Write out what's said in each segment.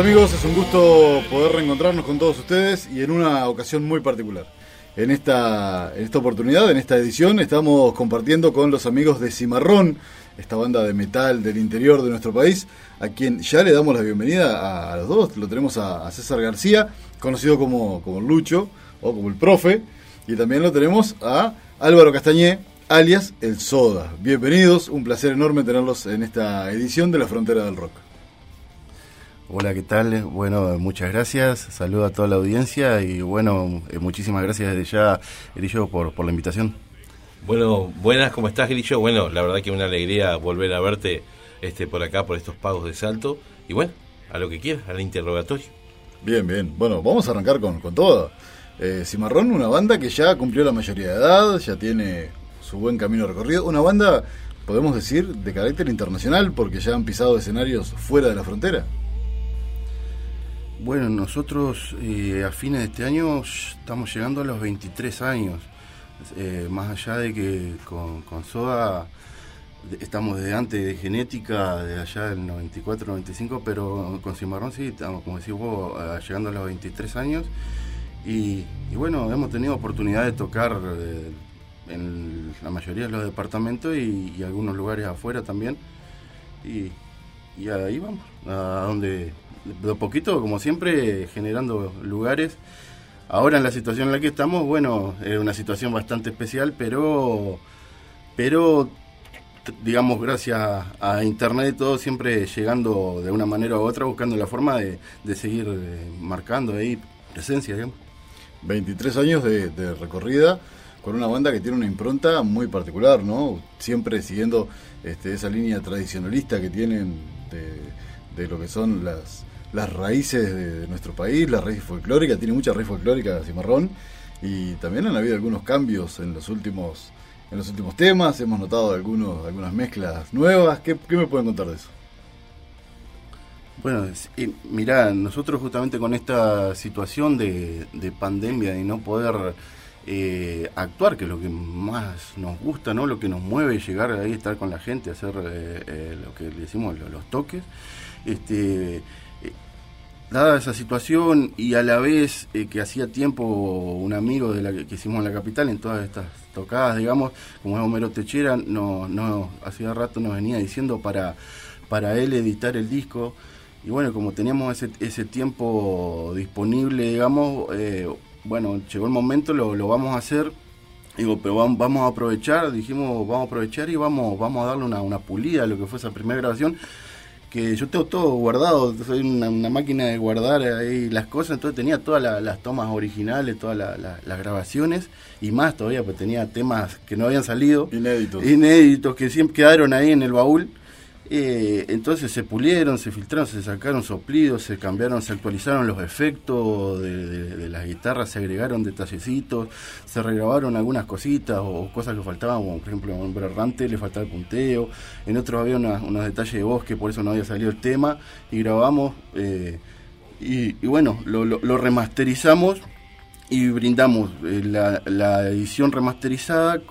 Amigos, es un gusto poder reencontrarnos con todos ustedes y en una ocasión muy particular. En esta, esta oportunidad, en esta edición, estamos compartiendo con los amigos de Cimarrón, esta banda de metal del interior de nuestro país, a quien ya le damos la bienvenida a, a los dos. Lo tenemos a, a César García, conocido como, como Lucho o como el profe, y también lo tenemos a Álvaro Castañé, alias El Soda. Bienvenidos, un placer enorme tenerlos en esta edición de La Frontera del Rock. Hola, ¿qué tal? Bueno, muchas gracias. Saludo a toda la audiencia y bueno, eh, muchísimas gracias desde ya, Erillo, por, por la invitación. Bueno, buenas, ¿cómo estás, Grillo? Bueno, la verdad que una alegría volver a verte este, por acá, por estos pagos de salto. Y bueno, a lo que quieras, al interrogatorio. Bien, bien. Bueno, vamos a arrancar con, con todo. Eh, Cimarrón, una banda que ya cumplió la mayoría de edad, ya tiene su buen camino recorrido. Una banda, podemos decir, de carácter internacional, porque ya han pisado escenarios fuera de la frontera. Bueno, nosotros eh, a fines de este año estamos llegando a los 23 años. Eh, más allá de que con, Soda estamos desde antes de genética, de allá del 94-95, pero con Cimarrón sí, estamos, como decís vos, llegando a los 23 años. Y, bueno, hemos tenido oportunidad de tocar eh, en la mayoría de los departamentos y, algunos lugares afuera también. Y ahí vamos, a donde a poquito, como siempre, generando lugares. Ahora en la situación en la que estamos, bueno, es una situación bastante especial, pero, pero digamos, gracias a internet y todo, siempre llegando de una manera u otra, buscando la forma de, de seguir eh, marcando ahí presencia, digamos. 23 años de, de recorrida con una banda que tiene una impronta muy particular, ¿no? Siempre siguiendo este, esa línea tradicionalista que tienen de, de lo que son las, las raíces de, nuestro país, la raíz folclórica, tiene mucha raíz folclórica Cimarrón y también han habido algunos cambios en los últimos en los últimos temas, hemos notado algunos algunas mezclas nuevas, ¿qué, me pueden contar de eso? Bueno, y mirá, nosotros justamente con esta situación de, de pandemia y no poder eh, actuar, que es lo que más nos gusta, ¿no? Lo que nos mueve, llegar ahí, estar con la gente, hacer eh, eh, lo que decimos lo- los toques. Este, dada esa situación y a la vez eh, que hacía tiempo un amigo de la que, que hicimos en la capital en todas estas tocadas, digamos, como es Homero Techera, no, no, hacía rato nos venía diciendo para, para él editar el disco. Y bueno, como teníamos ese, ese tiempo disponible, digamos, eh, bueno, llegó el momento, lo, lo vamos a hacer. Digo, pero vam- vamos a aprovechar, dijimos, vamos a aprovechar y vamos, vamos a darle una, una pulida a lo que fue esa primera grabación que yo tengo todo guardado, soy una, una máquina de guardar ahí las cosas, entonces tenía todas la- las tomas originales, todas la- la- las grabaciones y más todavía, pues tenía temas que no habían salido, Inéditos. inéditos, que siempre quedaron ahí en el baúl. Eh, entonces se pulieron, se filtraron, se sacaron soplidos, se cambiaron, se actualizaron los efectos de, las guitarras, se agregaron detallecitos, se regrabaron algunas cositas o, cosas que faltaban, como por ejemplo en Hombre Errante le faltaba el punteo, en otros había unos detalles de voz que por eso no había salido el tema y grabamos eh, y, bueno, lo, remasterizamos y brindamos eh, la, edición remasterizada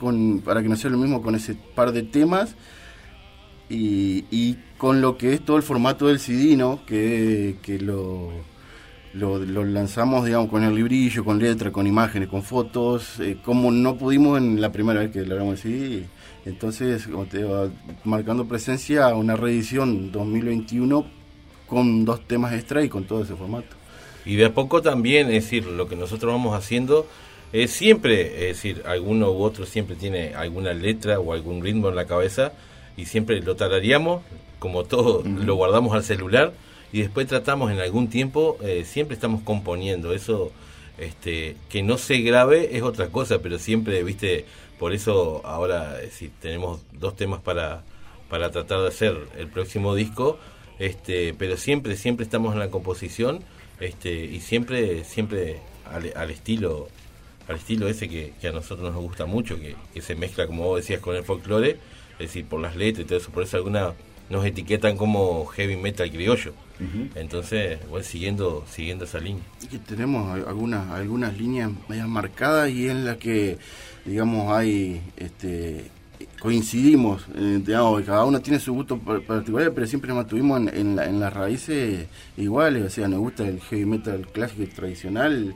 para que no sea lo mismo con ese par de temas y, con lo que es todo el formato del CD, ¿no? Que, que lo, lo, lanzamos, digamos, con el librillo, con letra, con imágenes, con fotos, eh, como no pudimos en la primera vez que logramos el CD. Entonces, como te digo, marcando presencia una reedición 2021 con dos temas extra y con todo ese formato. Y de a poco también, es decir, lo que nosotros vamos haciendo es siempre, es decir, alguno u otro siempre tiene alguna letra o algún ritmo en la cabeza y siempre lo tarareamos, como todo, lo guardamos al celular y después tratamos en algún tiempo, eh, siempre estamos componiendo. Eso, este, que no se grabe es otra cosa, pero siempre, viste, por eso ahora, es decir, tenemos dos temas para, para tratar de hacer el próximo disco, este, pero siempre, siempre estamos en la composición este, y siempre, siempre al, al estilo al estilo ese que, que a nosotros nos gusta mucho, que, que se mezcla, como vos decías, con el folclore, es decir, por las letras y todo eso, por eso alguna nos etiquetan como heavy metal criollo. Entonces, bueno, siguiendo, siguiendo esa línea. Y que tenemos al- algunas algunas líneas medias marcadas y en las que digamos hay este coincidimos eh, digamos, cada uno tiene su gusto par- particular pero siempre nos mantuvimos en, en, la- en las raíces iguales o sea nos gusta el heavy metal clásico y tradicional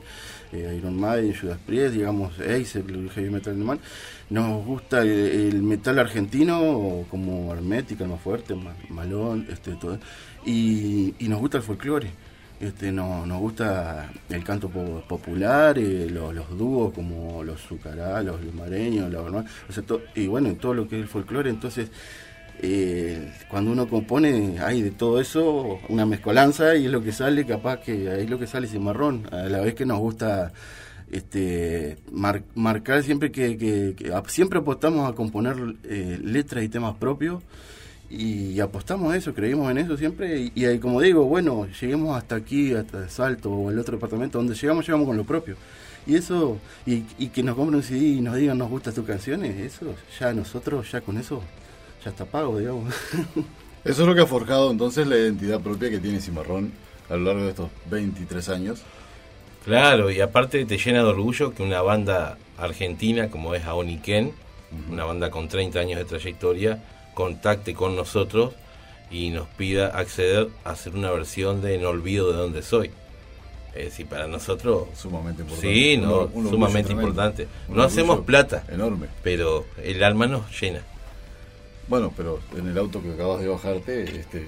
Iron Maiden, Judas Priest, digamos Ace, el heavy metal alemán nos gusta el, metal argentino como Hermética, el más fuerte, Ma- Malón, este, todo, y, nos gusta el folclore. Este, no, nos gusta el canto po- popular, eh, lo- los, dúos como los Zucará, los lumareños, los, ¿no? o sea, to- y bueno, en todo lo que es el folclore, entonces eh, cuando uno compone hay de todo eso una mezcolanza y es lo que sale, capaz que ahí es lo que sale cimarrón, a la vez que nos gusta este mar- marcar siempre que, siempre apostamos a componer eh, letras y temas propios y apostamos a eso, creímos en eso siempre y, como digo, bueno, lleguemos hasta aquí, hasta Salto o el otro departamento, donde llegamos, llegamos con lo propio. Y eso, y, y que nos compren un CD y nos digan nos gustan tus canciones, eso ya nosotros, ya con eso, ya está pago, digamos. Eso es lo que ha forjado entonces la identidad propia que tiene Cimarrón a lo largo de estos 23 años. Claro, y aparte te llena de orgullo que una banda argentina como es Aoniken, una banda con 30 años de trayectoria, contacte con nosotros y nos pida acceder a hacer una versión de No olvido de dónde soy. Es decir, para nosotros, Sumamente importante. sí, no, un sumamente tremendo. importante. Un No hacemos plata, Enorme. pero el alma nos llena. Bueno, pero en el auto que acabas de bajarte, este,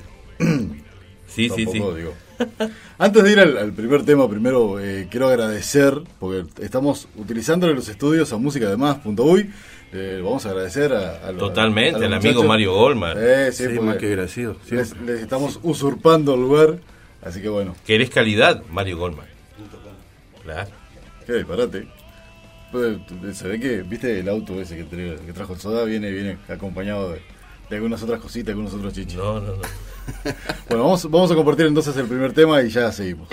Sí, sí, sí. tampoco, digo. Antes de ir al, al primer tema, primero eh, quiero agradecer, porque estamos utilizando los estudios a música de más.uy. Eh, vamos a agradecer a, a los- Totalmente, a al amigo. Mario Goldman. Eh, sí, Sí, más que agradecido. sí. les, les estamos usurpando el lugar, así que bueno, ¿Querés calidad? Mario Goldman. Claro. qué disparate. Se ve que, viste, el auto ese que, tra- que trajo el soda viene, viene acompañado de, de algunas otras cositas, algunos otros chichis. No, no, no. Bueno, vamos, vamos a compartir entonces el primer tema y ya seguimos.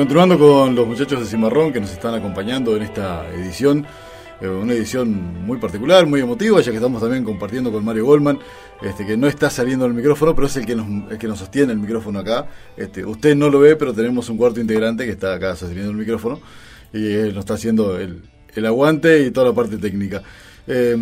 Continuando con los muchachos de Cimarrón que nos están acompañando en esta edición, eh, una edición muy particular, muy emotiva, ya que estamos también compartiendo con Mario Goldman, este, que no está saliendo el micrófono, pero es el que nos, el que nos sostiene el micrófono acá. Este, usted no lo ve, pero tenemos un cuarto integrante que está acá sosteniendo el micrófono y él nos está haciendo el, el aguante y toda la parte técnica. Eh,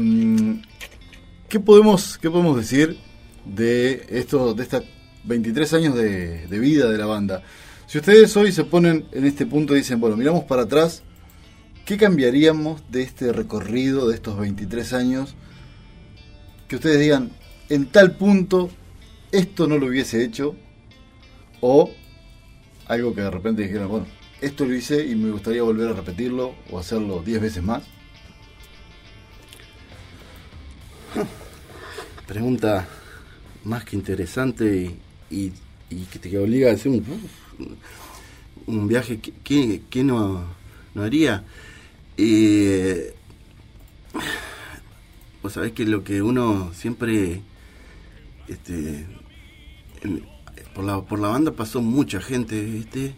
¿qué, podemos, ¿Qué podemos decir de esto, de estos 23 años de, de vida de la banda? Si ustedes hoy se ponen en este punto y dicen, bueno, miramos para atrás, ¿qué cambiaríamos de este recorrido de estos 23 años? Que ustedes digan, en tal punto, esto no lo hubiese hecho, o algo que de repente dijeran, bueno, esto lo hice y me gustaría volver a repetirlo o hacerlo 10 veces más. Pregunta más que interesante y, que te obliga a hacer un, un viaje que, que- no, no haría. Eh, vos sabés que lo que uno siempre este, por, la, por la banda pasó mucha gente, ¿viste?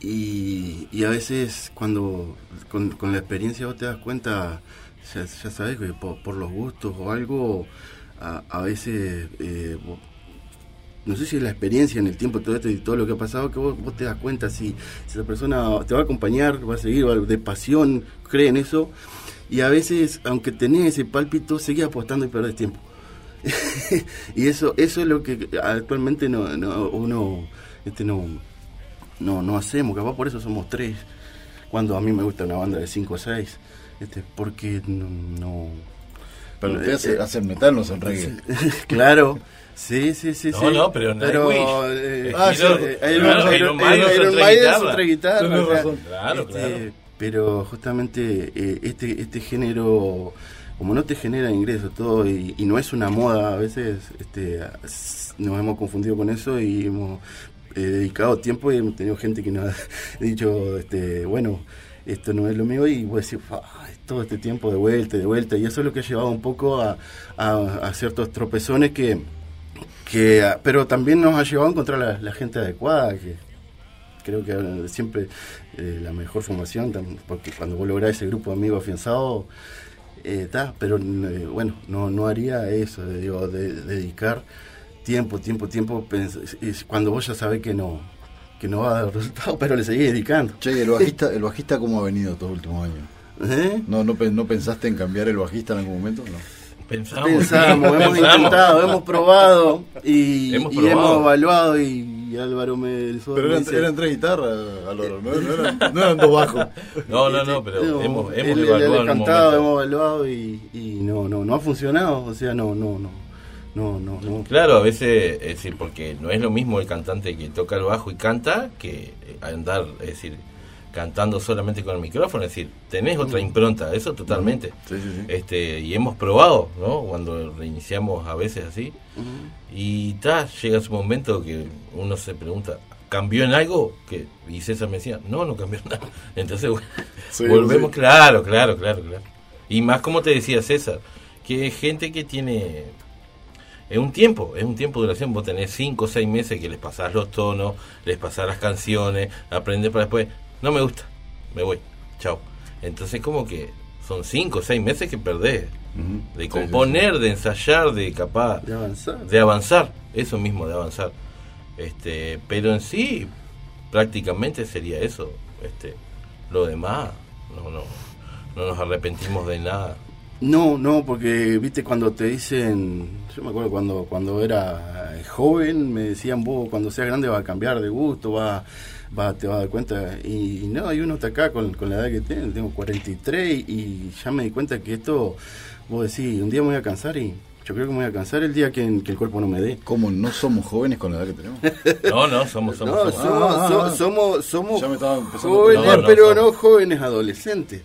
Y, a veces cuando con, la experiencia vos te das cuenta, ya, ya sabes que por, los gustos o algo, a, a veces, eh, no sé si es la experiencia en el tiempo todo esto y todo lo que ha pasado, que vos, vos te das cuenta si, si esa persona te va a acompañar, va a seguir, va- de pasión, cree en eso. Y a veces, aunque tenés ese pálpito, seguís apostando y perdés tiempo. y eso eso es lo que actualmente no, no uno este no no no hacemos capaz por eso somos tres cuando a mí me gusta una banda de cinco o seis este porque no, no pero ustedes hace, hacen metal, no son reggae. claro. Sí, sí, sí. No, sí. no, pero no pero, eh, Ah, sí, eh, claro, Iron- Iron Maiden guitarras. son tres guitarras, Tenés o sea, razón. Claro, este, claro. Pero justamente eh, este este género, como no te genera ingresos todo y, y no es una moda, a veces este, nos hemos confundido con eso y hemos eh, dedicado tiempo y hemos tenido gente que nos ha dicho, este, bueno, esto no es lo mío y vos decís, "Fa, todo este tiempo de vuelta de vuelta y eso es lo que ha llevado un poco a, a- a ciertos tropezones que, que pero también nos ha llevado a encontrar la, la gente adecuada que creo que eh, siempre eh, la mejor formación porque cuando vos lográs ese grupo de amigos afianzados está pero eh, bueno no no haría eso de, digo, de, de dedicar tiempo tiempo tiempo cuando vos ya sabés que no que no va a dar resultado pero le seguís dedicando Che, ¿y el bajista, el bajista cómo ha venido estos últimos años? ¿Eh? ¿No, no, ¿No pensaste en cambiar el bajista en algún momento? No. Pensamos, Pensamos, hemos pensamos. intentado, hemos probado y Hemos y probado. hemos evaluado y, y Álvaro me, Pero me eran, dice- eran tres guitarras, Aloro, no, no eran, no eran dos bajos. No, no, no, pero No, hemos, él- hemos él evaluado un cantado, hemos evaluado y, y no, no, no ha funcionado, o sea, no, no, no, no, no, no. Claro, a veces, es decir, porque no es lo mismo el cantante que toca el bajo y canta que andar, es decir, cantando solamente con el micrófono, es decir, tenés otra impronta, eso totalmente. Sí, sí, sí. Este, y hemos probado, ¿no? Cuando reiniciamos a veces así. Y ta, llega su momento que uno se pregunta, ¿cambió en algo? Que, y César me decía, no, no cambió en nada. Entonces, volvemos, claro, claro, claro, claro. Y más como te decía César, que es gente que tiene es un tiempo, es un tiempo de duración. Vos tenés cinco o seis meses que les pasás los tonos, les pasás las canciones, aprendés para después. No me gusta, me voy, chao. Entonces, como que son cinco o seis meses que perdés de componer, de ensayar, de capaz De avanzar. de avanzar, eso mismo, de avanzar. Este, pero en sí, prácticamente sería eso. Este, lo demás, no, no, no nos arrepentimos de nada. No, no, porque viste cuando te dicen, yo me acuerdo cuando cuando era joven, me decían vos cuando seas grande va a cambiar de gusto, va, va te vas a dar cuenta. Y, no, hay uno está acá con, con la edad que tengo, tengo 43 y ya me di cuenta que esto, vos decís, un día me voy a cansar y yo creo que me voy a cansar el día que, que el cuerpo no me dé. ¿Cómo no somos jóvenes con la edad que tenemos? No, no, somos, somos, No, somos. somos, Ah, so- somos, somos jóvenes, preocupar. No, no, pero somos. no jóvenes adolescentes.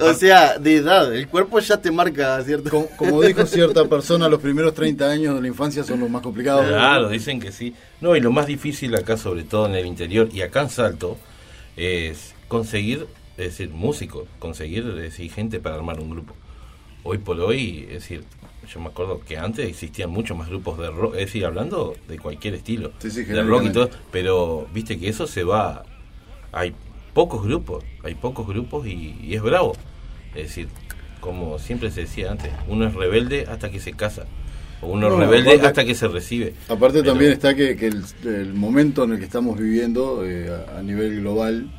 O sea, de edad, el cuerpo ya te marca, ¿cierto? Como, como dijo cierta persona, los primeros 30 años de la infancia son los más complicados. Claro, dicen que sí. No, y lo más difícil acá, sobre todo en el interior y acá en Salto, es conseguir, es decir, músicos, conseguir, es decir, gente para armar un grupo. Hoy por hoy, es decir, yo me acuerdo que antes existían muchos más grupos de rock, es decir, hablando de cualquier estilo, Sí, sí, de rock y todo, pero viste que eso se va, hay pocos grupos, hay pocos grupos y, y es bravo. Es decir, como siempre se decía antes, uno es rebelde hasta que se casa, o uno No, es rebelde aparte- hasta que se recibe. Aparte Pero- también está que, que el, el momento en el que estamos viviendo eh, a, a nivel global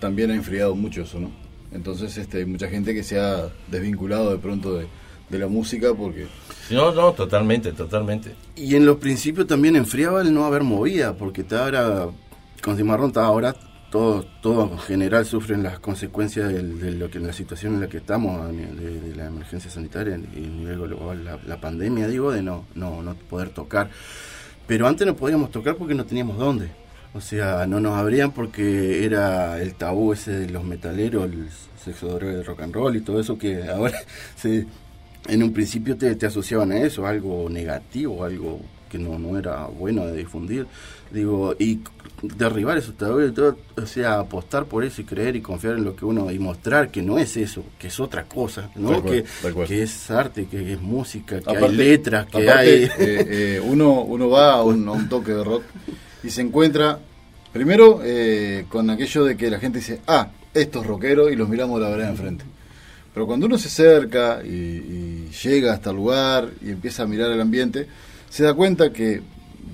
también ha enfriado mucho eso, ¿no? Entonces este, hay mucha gente que se ha desvinculado de pronto de, de la música porque... No, no, totalmente, totalmente. Y en los principios también enfriaba el no haber movida, porque te ahora, con Cimarrón, ahora todos todo en general sufren las consecuencias de, lo que la situación en la que estamos, de, de la emergencia sanitaria y a nivel global, la, la pandemia, digo, de no, no, no poder tocar. Pero antes no podíamos tocar porque no teníamos dónde. O sea, no nos abrían porque era el tabú ese de los metaleros, el sexo, el rock and roll y todo eso que ahora se, en un principio te, te asociaban a eso, algo negativo, algo que no, no era bueno de difundir. Digo, y derribar esos tabúes o sea, apostar por eso y creer y confiar en lo que uno y mostrar que no es eso, que es otra cosa, ¿no? Que, que es arte, que es música, que hay letras, que aparte, hay... eh, eh, uno, uno va a un, a un toque de rock y se encuentra, primero, eh, con aquello de que la gente dice, ah, estos rockeros y los miramos de la vereda enfrente. Pero cuando uno se acerca y, y llega hasta el lugar y empieza a mirar el ambiente, se da cuenta que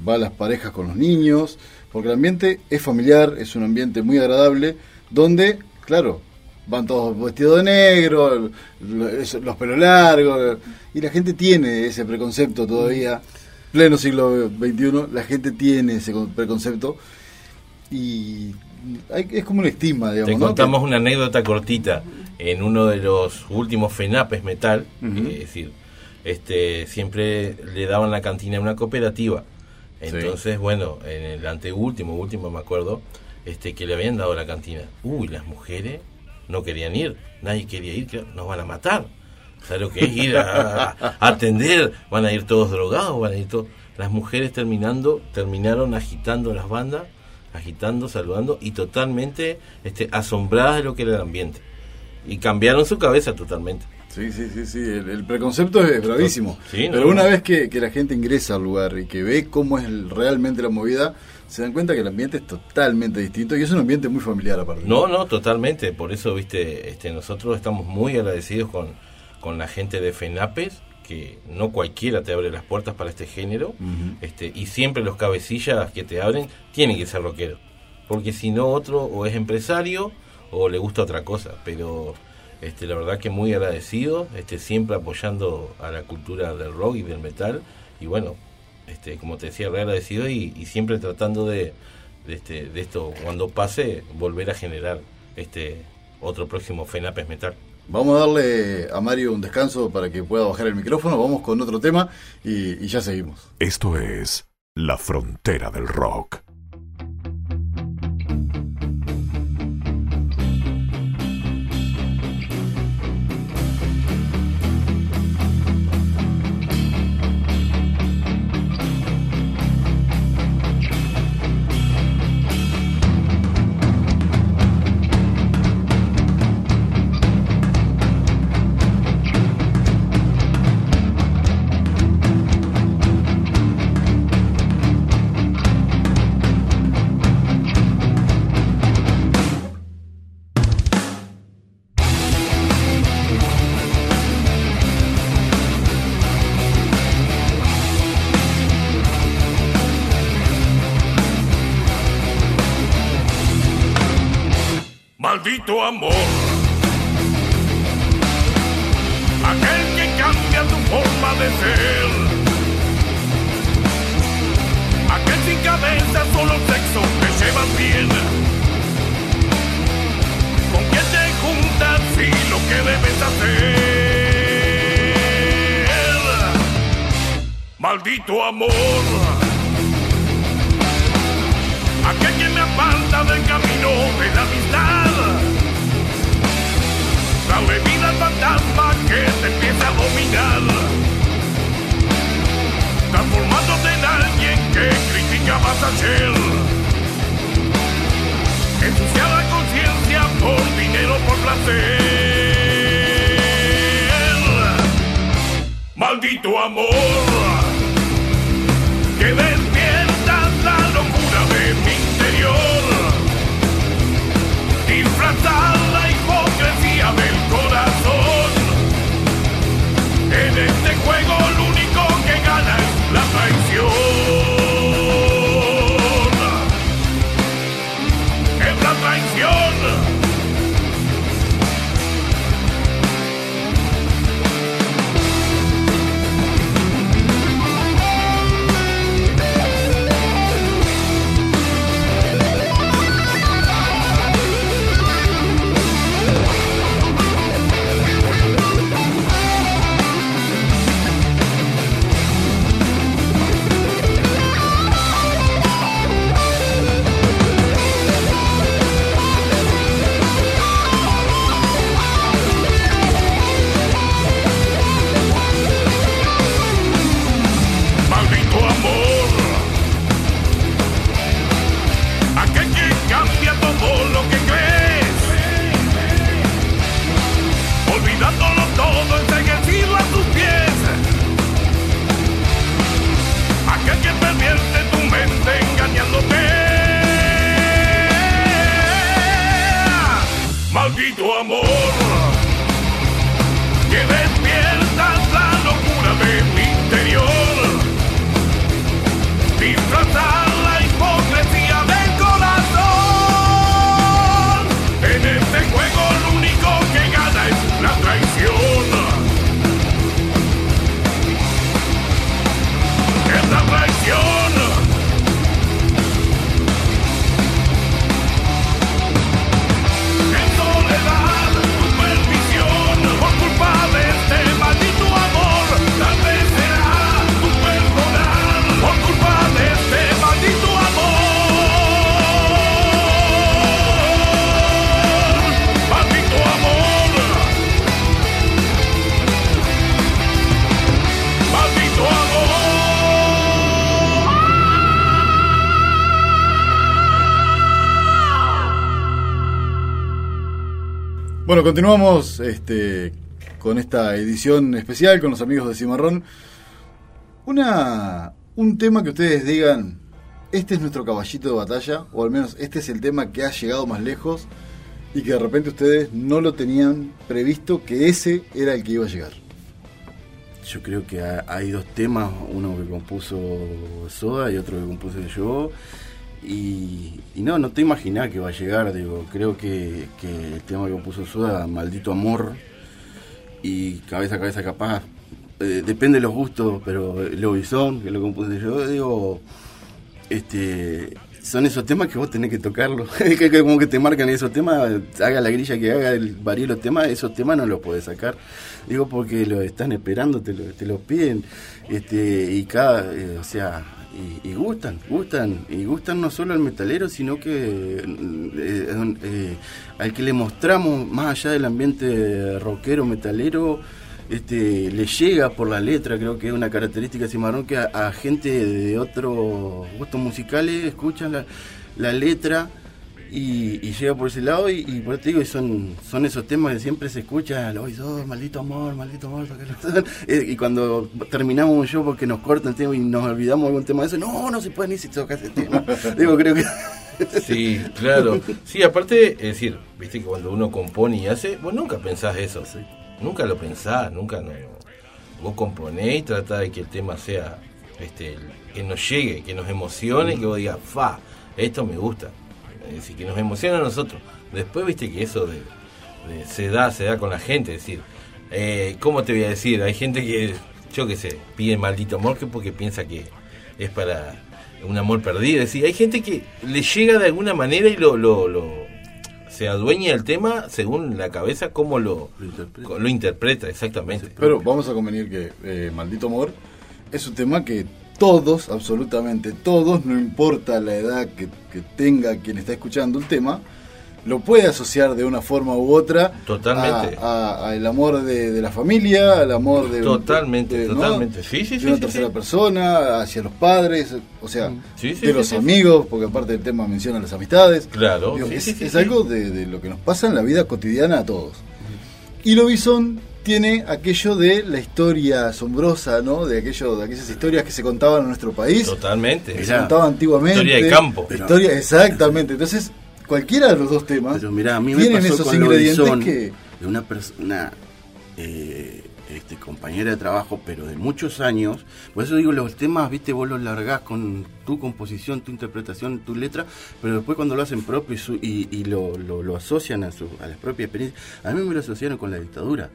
va las parejas con los niños, porque el ambiente es familiar, es un ambiente muy agradable, donde, claro, van todos vestidos de negro, los pelos largos, y la gente tiene ese preconcepto todavía, pleno siglo XXI, la gente tiene ese preconcepto y es como un estigma, digamos. Te contamos una anécdota cortita. En uno de los últimos FENAPES Metal, es decir, este siempre le daban la cantina a una cooperativa. Entonces, bueno, en el anteúltimo, último me acuerdo, este que le habían dado la cantina. Uy, las mujeres no querían ir, nadie quería ir, nos van a matar. ¿Sabes lo que es ir a, atender? Van a ir todos drogados, van a ir todos. Las mujeres terminando, terminaron agitando las bandas, agitando, saludando y totalmente este, asombradas de lo que era el ambiente. Y cambiaron su cabeza totalmente. Sí, sí, sí, sí. El, preconcepto es bravísimo. Pero una vez que, la gente ingresa al lugar y que ve cómo es realmente la movida, se dan cuenta que el ambiente es totalmente distinto y es un ambiente muy familiar aparte. No, no, totalmente. Por eso, viste, este, nosotros estamos muy agradecidos con, con la gente de FENAPES, que no cualquiera te abre las puertas para este género, este, y siempre los cabecillas que te abren tienen que ser rockeros. Porque si no, otro o es empresario o le gusta otra cosa. Pero este, la verdad que muy agradecido, este, siempre apoyando a la cultura del rock y del metal. Y bueno, este, como te decía, re agradecido y, siempre tratando de, este, de esto, cuando pase, volver a generar este otro próximo FENAPES Metal. Vamos a darle a Mario un descanso para que pueda bajar el micrófono, vamos con otro tema y, y ya seguimos. Esto es La Frontera del Rock. Bueno, continuamos este, con esta edición especial con los amigos de Cimarrón. Una, un tema que ustedes digan, este es nuestro caballito de batalla, o al menos este es el tema que ha llegado más lejos y que de repente ustedes no lo tenían previsto que ese era el que iba a llegar. Yo creo que ha- hay dos temas, uno que compuso Soda y otro que compuse yo. Y, no, no te imaginás que va a llegar, digo, creo que, el tema que compuso Soda, Maldito Amor, y cabeza a cabeza capaz, eh, depende de los gustos, pero Lobizón, que lo compuse yo, digo, este son esos temas que vos tenés que tocarlos, como que te marcan esos temas, haga la grilla que haga, el varíe los temas, esos temas no los podés sacar, digo porque lo están esperando, te lo, te lo piden, este, y cada, eh, o sea, y, y gustan, gustan, y gustan no solo al metalero, sino que eh, eh, al que le mostramos, más allá del ambiente rockero, metalero, este, le llega por la letra, creo que es una característica Cimarrón que a, a gente de otros gustos musicales escuchan la, la letra y, y llega por ese lado y, y por eso te digo, y son, son esos temas que siempre se escuchan, hoy oh, maldito amor, maldito amor, tócalo". Eh, y cuando terminamos un show porque nos cortan el tema y nos olvidamos de algún tema de eso, no, no se puede ni si toca ese tema. digo, creo que... Sí, claro. Sí, aparte, es decir, viste que cuando uno compone y hace, vos nunca pensás eso. Nunca lo pensás, nunca no. Vos componés y tratás de que el tema sea, este, que nos llegue, que nos emocione, que vos digas, fa, esto me gusta. Es decir, que nos emociona a nosotros. Después, viste que eso de, de- se da, se da con la gente, es decir, eh, ¿cómo te voy a decir? Hay gente que, yo qué sé, pide maldito amor que porque piensa que es para un amor perdido. Es decir, hay gente que le llega de alguna manera y lo, lo, lo- se adueña el tema según la cabeza cómo lo, Lo interpreta. lo interpreta, exactamente. Pero vamos a convenir que eh, Maldito Amor es un tema que todos, absolutamente todos, no importa la edad que, que tenga quien está escuchando el tema, lo puede asociar de una forma u otra Totalmente. a- a- al amor de, de la familia, al amor de, Totalmente, de- ¿no? totalmente. Sí, sí, de una sí, tercera sí. persona, hacia los padres, o sea, Sí, sí, de sí, los sí. amigos, porque aparte del tema menciona las amistades. Claro, Digo, sí, es sí, sí, es sí. algo de, de lo que nos pasa en la vida cotidiana a todos. Y Lobizón tiene aquello de la historia asombrosa, ¿no? De aquello, de aquellas historias que se contaban en nuestro país, Totalmente. que se Mirá. contaban antiguamente. Historia de campo. Historia, exactamente. Entonces, cualquiera de los dos temas Pero mira, a mí me tienen pasó esos con ingredientes Lobizón, que de una persona, eh, este, compañera de trabajo, pero de muchos años. Por eso digo, los temas, viste, vos los largás con tu composición, tu interpretación, tu letra, pero después cuando lo hacen propio y, su- y, y lo, lo- lo asocian a, su, a la propia experiencia, a mí me lo asociaron con la dictadura.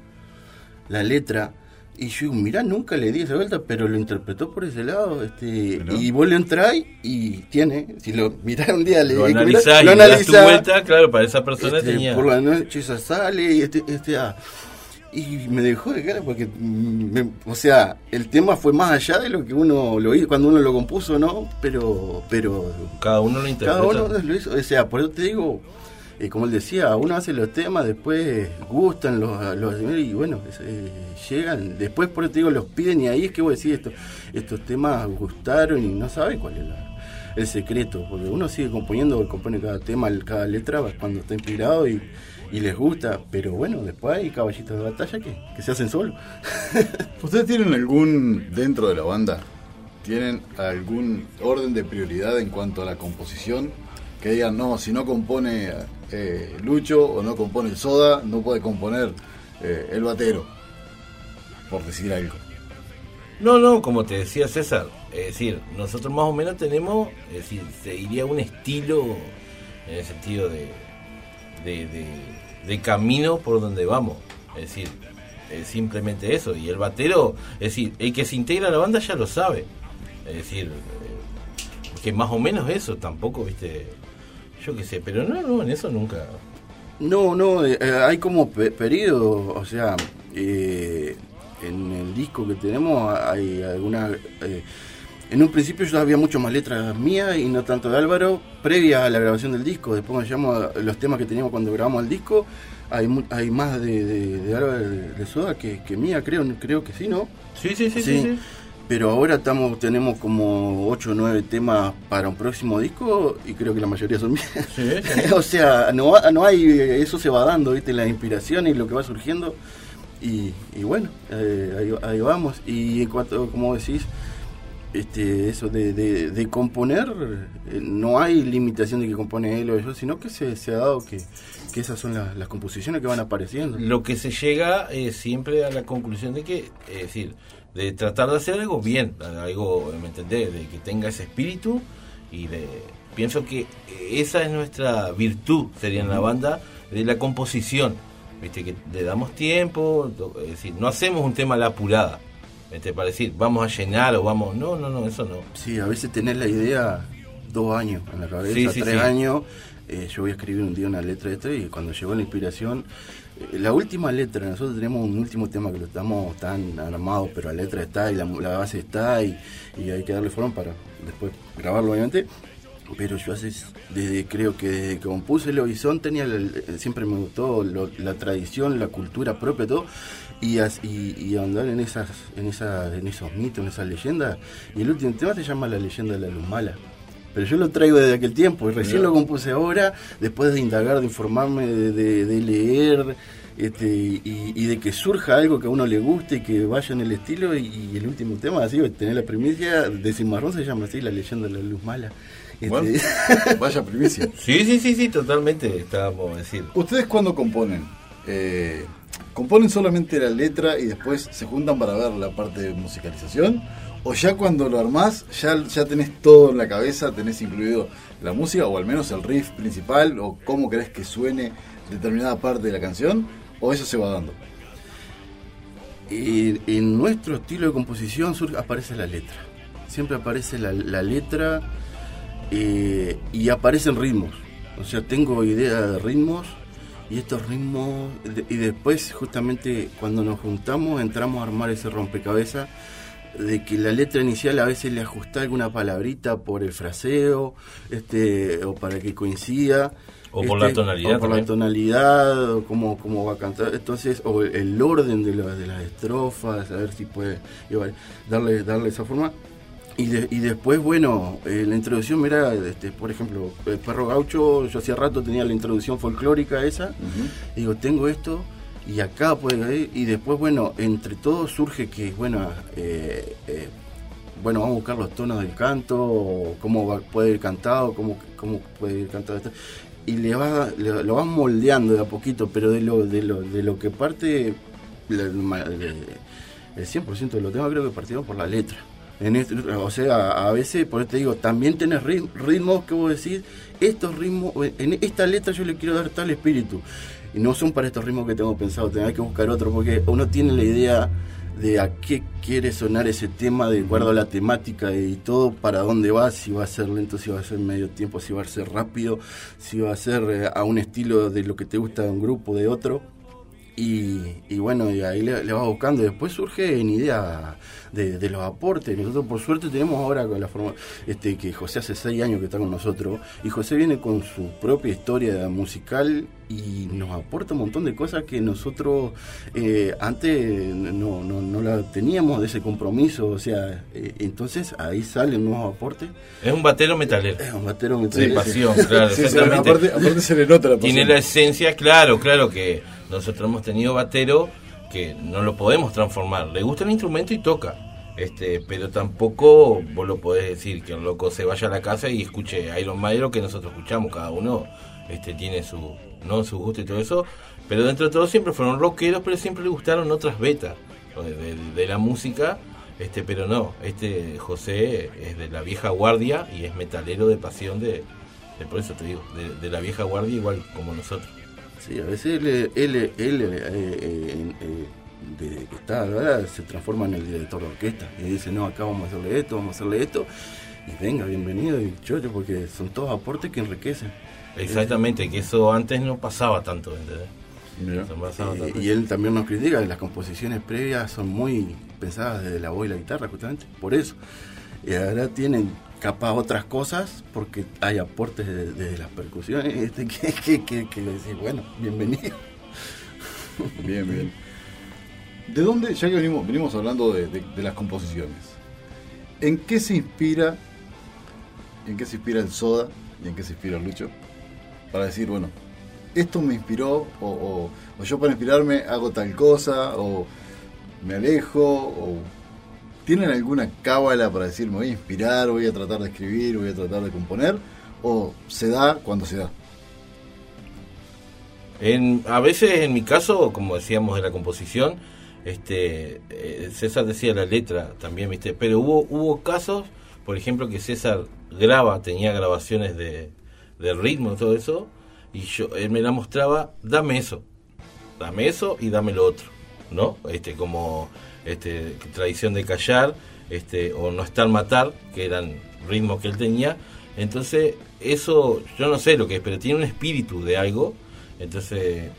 La letra. Y yo digo, mirá, nunca le di esa vuelta, pero lo interpretó por ese lado. Este, y vos le entráis y tiene, si lo mirás un día, le Lo analizás y lo analizás, vuelta, claro, para esa persona este, tenía... Por la noche esa sale y este, este ah, y me dejó de cara porque, mm, me- o sea, el tema fue más allá de lo que uno lo hizo cuando uno lo compuso, ¿no? Pero, pero Cada uno lo cada interpreta. uno lo hizo, o sea, por eso te digo, eh, como él decía, uno hace los temas, después gustan los, los y bueno, es, eh, llegan, después por eso te digo, los piden y ahí es que vos decís, esto, estos temas gustaron y no saben cuál es el secreto, porque uno sigue componiendo, compone cada tema, cada letra cuando está inspirado y, y les gusta, pero bueno, después hay caballitos de batalla que, que se hacen solos. ¿Ustedes tienen algún, dentro de la banda, tienen algún orden de prioridad en cuanto a la composición? Que digan, no, si no compone eh, Lucho o no compone Soda, no puede componer eh, el batero, por decir algo. No, no, como te decía César, es decir, nosotros más o menos tenemos, es decir, seguiría un estilo en el sentido de, de, de- de camino por donde vamos. Es decir, es simplemente eso. Y el batero, es decir, el que se integra a la banda ya lo sabe. Es decir, eh, que más o menos eso, tampoco, viste, yo qué sé, pero no, no, en eso nunca. No, no, eh, eh, hay como pe- periodos, o sea, eh, en el disco que tenemos hay alguna... eh, en un principio yo había mucho más letras mías y no tanto de Álvaro, previa a la grabación del disco. Después cuando llegamos a los temas que teníamos cuando grabamos el disco, hay, mu- hay más de, de, de Álvaro de, de Soda que, que mía, creo, creo que sí, ¿no? Sí, sí, sí, sí. Sí. sí. Pero ahora estamos tenemos como 8 o 9 temas para un próximo disco y creo que la mayoría son mías. o sea, no, no hay, eso se va dando, ¿viste? La inspiración y lo que va surgiendo. Y, bueno, eh, ahí, vamos. Y en cuanto, como decís, este, eso de, de, componer, eh, no hay limitación de que compone él o yo, sino que se, se ha dado que, que esas son las composiciones que van apareciendo. Lo que se llega es siempre a la conclusión de que, es decir, de tratar de hacer algo bien, algo, ¿me entendés? De que tenga ese espíritu y de... Pienso que esa es nuestra virtud, sería en la banda, de la composición. Viste que le damos tiempo, es decir, no hacemos un tema a la apurada. ¿viste? Para decir, vamos a llenar o vamos. No, no, no, eso no. Sí, a veces tenés la idea dos años en la cabeza, tres años. Eh, yo voy a escribir un día una letra de esto y cuando llegó la inspiración, la última letra, nosotros tenemos un último tema que lo estamos tan armados, pero la letra está y la, base está y, hay que darle forma para después grabarlo obviamente. Pero yo hace, desde creo que desde que compuse el horizonte tenía siempre me gustó la tradición, la cultura propia, todo, y, y, andar en esas, en en esos mitos, en esas leyendas. Y el último tema se llama La leyenda de la luz mala. Pero yo lo traigo desde aquel tiempo y recién lo compuse ahora, después de indagar, de informarme, de, leer este, y, de que surja algo que a uno le guste y que vaya en el estilo. Y, el último tema, así, tener la primicia de Cimarrón se llama así, La leyenda de la luz mala. Este, vaya primicia. Sí, sí, sí, sí, totalmente, estábamos a decir. ¿Ustedes cuando componen? Eh, ¿Componen solamente la letra y después se juntan para ver la parte de musicalización? O ya cuando lo armás, ya, ya tenés todo en la cabeza, tenés incluido la música, o al menos el riff principal, o cómo querés que suene determinada parte de la canción, o eso se va dando. en nuestro estilo de composición aparece la letra. Siempre aparece la, letra eh, y aparecen ritmos. O sea, tengo idea de ritmos y estos ritmos, y después justamente cuando nos juntamos entramos a armar ese rompecabezas de que la letra inicial a veces le ajusta alguna palabrita por el fraseo, este, o para que coincida. O por la este, tonalidad. O por la tonalidad, o cómo, va a cantar. Entonces, o el, orden de, de las estrofas, a ver si puede darle, darle esa forma. Y, y después, bueno, eh, la introducción, mira, este, por ejemplo, el perro gaucho, yo hacía rato tenía la introducción folclórica esa. Digo, tengo esto y acá puede y después bueno entre todos surge que bueno eh, eh, bueno vamos a buscar los tonos del canto cómo puede ir cantado cómo, cómo puede ir cantado esto y le va lo van moldeando de a poquito pero de lo de lo de lo que parte el 100% de los temas creo que partimos por la letra. En este, o sea, a veces, por eso te digo, también tenés ritmos que vos decís, estos ritmos, en esta letra yo le quiero dar tal espíritu no son para estos ritmos que tengo pensado, tengo que buscar otro, porque uno tiene la idea de a qué quiere sonar ese tema de acuerdo a la temática y todo, para dónde va, si va a ser lento, si va a ser medio tiempo, si va a ser rápido, si va a ser eh, a un estilo de lo que te gusta de un grupo, de otro. Y, bueno, y ahí le, vas buscando. Después surge en idea de, los aportes. Nosotros, por suerte, tenemos ahora con la forma este que José hace seis años que está con nosotros. Y José viene con su propia historia musical y nos aporta un montón de cosas que nosotros eh, antes no, no, la teníamos de ese compromiso. O sea, eh, entonces ahí salen nuevos aportes. Es un batero metalero. Es un batero metalero. De pasión, claro. aparte, se le nota la pasión. Tiene la esencia, claro, claro que nosotros hemos tenido batero que no lo podemos transformar. Le gusta el instrumento y toca. Este, pero tampoco vos lo podés decir que un loco se vaya a la casa y escuche Iron Maiden que nosotros escuchamos, cada uno este tiene su no su gusto y todo eso, pero dentro de todo siempre fueron rockeros, pero siempre le gustaron otras betas de, la música, este pero no, este José es de la vieja guardia y es metalero de pasión de, por eso te digo, de la vieja guardia igual como nosotros. Sí, a veces él, él, él, eh, eh, eh, desde que está, ¿verdad? se transforma en el director de orquesta y dice, no, acá vamos a hacerle esto, vamos a hacerle esto, y venga, bienvenido, y chocho, porque son todos aportes que enriquecen. Exactamente, que eso antes no pasaba tanto, ¿entendés? y él también nos critica que las composiciones previas son muy pensadas desde la voz y la guitarra, justamente, por eso. Y ahora tienen capaz otras cosas porque hay aportes desde de las percusiones este, que, que, que, decir, bueno, bienvenido. Bien, bien. ¿De dónde, ya que venimos, venimos hablando de, las composiciones, ¿En qué se inspira? ¿En qué se inspira el Soda? ¿Y en qué se inspira Lucho? Para decir, bueno, esto me inspiró, o, o- o yo para inspirarme hago tal cosa, o me alejo, o ¿tienen alguna cábala para decir me voy a inspirar, voy a tratar de escribir, voy a tratar de componer? ¿O se da cuando se da? En, a veces, en mi caso, como decíamos de la composición, este eh, César decía la letra también, ¿viste? Pero hubo, hubo casos, por ejemplo, que César graba, tenía grabaciones de, de ritmo y todo eso, y yo él me la mostraba, dame eso, dame eso y dame lo otro, ¿no? Este, como este, tradición de callar, este, o no estar matar, que eran ritmos que él tenía. Entonces, eso, yo no sé lo que es, pero tiene un espíritu de algo. Entonces,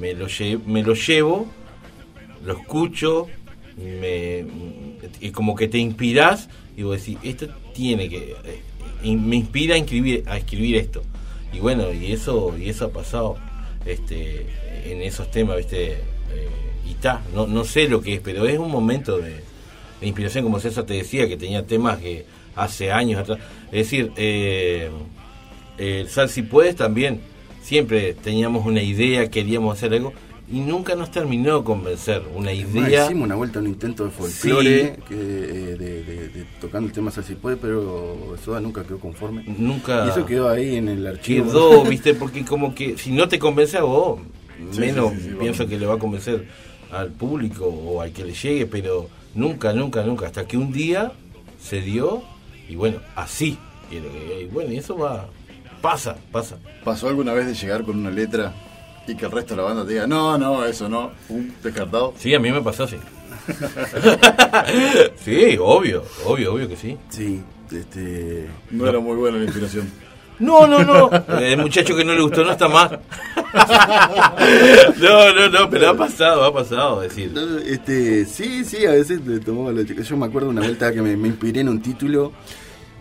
me lo, lle- me lo llevo, lo escucho, me, y como que te inspirás y vos decís, esto tiene que, eh, me inspira a escribir, a escribir esto. Y bueno, y eso, y eso ha pasado este, en esos temas, ¿viste? Eh, y está, no, no sé lo que es, pero es un momento de, de inspiración, como César te decía, que tenía temas que hace años atrás. Es decir, eh, el Sal Si Puedes también, siempre teníamos una idea, queríamos hacer algo, y nunca nos terminó de convencer. Una idea. hicimos una vuelta, un intento de folclore, que, eh, de, de- de- tocando el tema puede, pero Soda nunca quedó conforme. Nunca Y eso quedó ahí en el archivo. quedó, viste, porque como que si no te convence a vos, Sí, menos sí, pienso que le va a convencer al público o al que le llegue, pero nunca, nunca, nunca, hasta que un día se dio y bueno, así. Y, lo- y bueno, y eso va, pasa, pasa. ¿Pasó alguna vez de llegar con una letra y que el resto de la banda te diga, no, no, eso no, un descartado? Sí, a mí me pasó así. sí, obvio, obvio, obvio que sí. Sí, este... No, era muy buena la inspiración. No, no, no. El muchacho que no le gustó no está más. No, no, no, pero ha pasado, ha pasado. Es decir, No, Este, sí, sí, a veces le tomaba la chica. Yo me acuerdo una vuelta que me, me inspiré en un título.